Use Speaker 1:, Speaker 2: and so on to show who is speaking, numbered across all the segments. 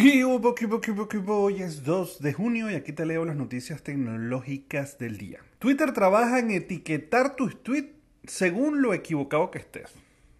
Speaker 1: ¿Qué hubo, qué hubo? Hoy es 2 de junio y aquí te leo las noticias tecnológicas del día. Twitter trabaja en etiquetar tus tweets según lo equivocado que estés.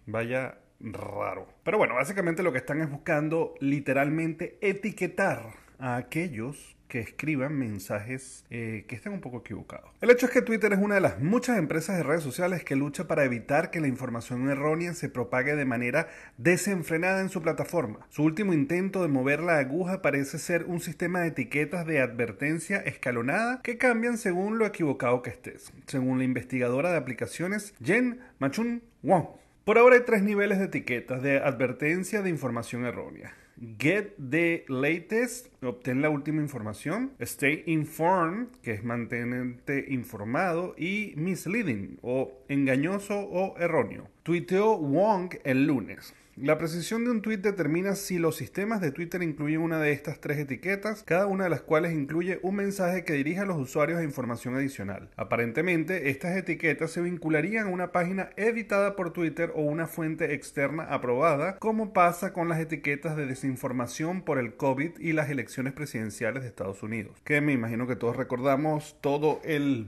Speaker 1: Vaya raro. Pero bueno, básicamente lo que están es buscando literalmente etiquetar a aquellos que escriban mensajes eh, que estén un poco equivocados. El hecho es que Twitter es una de las muchas empresas de redes sociales que lucha para evitar que la información errónea se propague de manera desenfrenada en su plataforma. Su último intento de mover la aguja parece ser un sistema de etiquetas de advertencia escalonada que cambian según lo equivocado que estés, según la investigadora de aplicaciones Jen Machun Wong. Por ahora hay tres niveles de etiquetas de advertencia de información errónea. Get the latest, obtén la última información. Stay informed, que es mantenerte informado. Y misleading, o engañoso o erróneo. Tuiteó Wong el lunes. La precisión de un tweet determina si los sistemas de Twitter incluyen una de estas tres etiquetas, cada una de las cuales incluye un mensaje que dirige a los usuarios a información adicional. Aparentemente, estas etiquetas se vincularían a una página editada por Twitter o una fuente externa aprobada, como pasa con las etiquetas de desinformación por el COVID y las elecciones presidenciales de Estados Unidos, que me imagino que todos recordamos todo el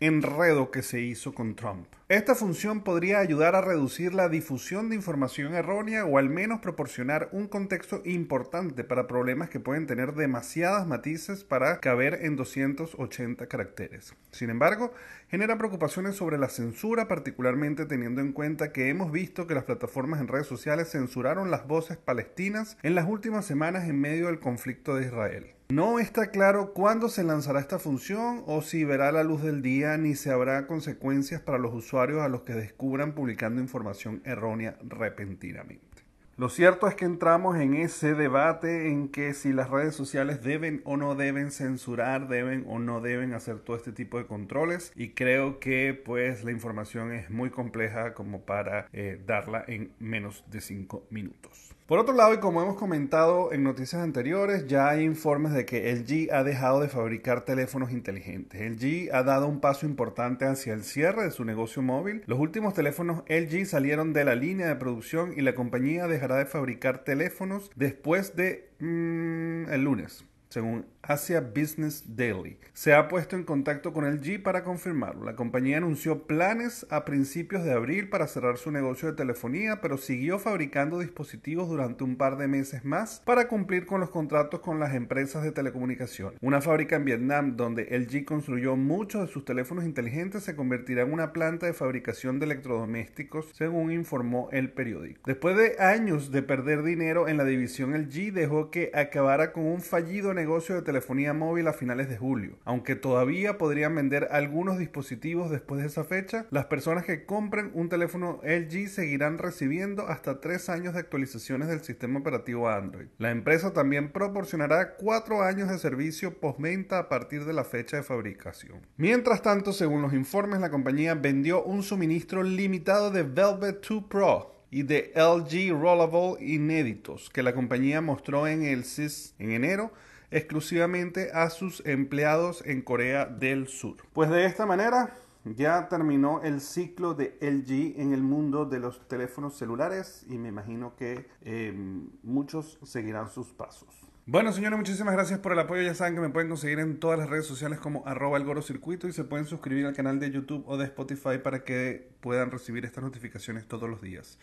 Speaker 1: enredo que se hizo con Trump. Esta función podría ayudar a reducir la difusión de información errónea o al menos proporcionar un contexto importante para problemas que pueden tener demasiadas matices para caber en 280 caracteres. Sin embargo, genera preocupaciones sobre la censura, particularmente teniendo en cuenta que hemos visto que las plataformas en redes sociales censuraron las voces palestinas en las últimas semanas en medio del conflicto de Israel. No está claro cuándo se lanzará esta función o si verá la luz del día ni se habrá consecuencias para los usuarios a los que descubran publicando información errónea repentinamente. Lo cierto es que entramos en ese debate en que si las redes sociales deben o no deben censurar, deben o no deben hacer todo este tipo de controles y creo que pues la información es muy compleja como para eh, darla en menos de 5 minutos. Por otro lado, y como hemos comentado en noticias anteriores, ya hay informes de que LG ha dejado de fabricar teléfonos inteligentes. LG ha dado un paso importante hacia el cierre de su negocio móvil. Los últimos teléfonos LG salieron de la línea de producción y la compañía dejará de fabricar teléfonos después de mm, el lunes según Asia Business Daily. Se ha puesto en contacto con LG para confirmarlo. La compañía anunció planes a principios de abril para cerrar su negocio de telefonía, pero siguió fabricando dispositivos durante un par de meses más para cumplir con los contratos con las empresas de telecomunicación. Una fábrica en Vietnam donde LG construyó muchos de sus teléfonos inteligentes se convertirá en una planta de fabricación de electrodomésticos, según informó el periódico. Después de años de perder dinero en la división LG, dejó que acabara con un fallido negocio de telefonía móvil a finales de julio. Aunque todavía podrían vender algunos dispositivos después de esa fecha, las personas que compren un teléfono LG seguirán recibiendo hasta tres años de actualizaciones del sistema operativo Android. La empresa también proporcionará cuatro años de servicio postventa a partir de la fecha de fabricación. Mientras tanto, según los informes, la compañía vendió un suministro limitado de Velvet 2 Pro y de LG Rollable inéditos que la compañía mostró en el CIS en enero exclusivamente a sus empleados en Corea del Sur. Pues de esta manera ya terminó el ciclo de LG en el mundo de los teléfonos celulares y me imagino que em, muchos seguirán sus pasos. Bueno, señores, muchísimas gracias por el apoyo. Ya saben que me pueden conseguir en todas las redes sociales como arroba el circuito y se pueden suscribir al canal de YouTube o de Spotify para que puedan recibir estas notificaciones todos los días.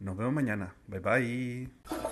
Speaker 1: Nos vemos mañana. Bye bye.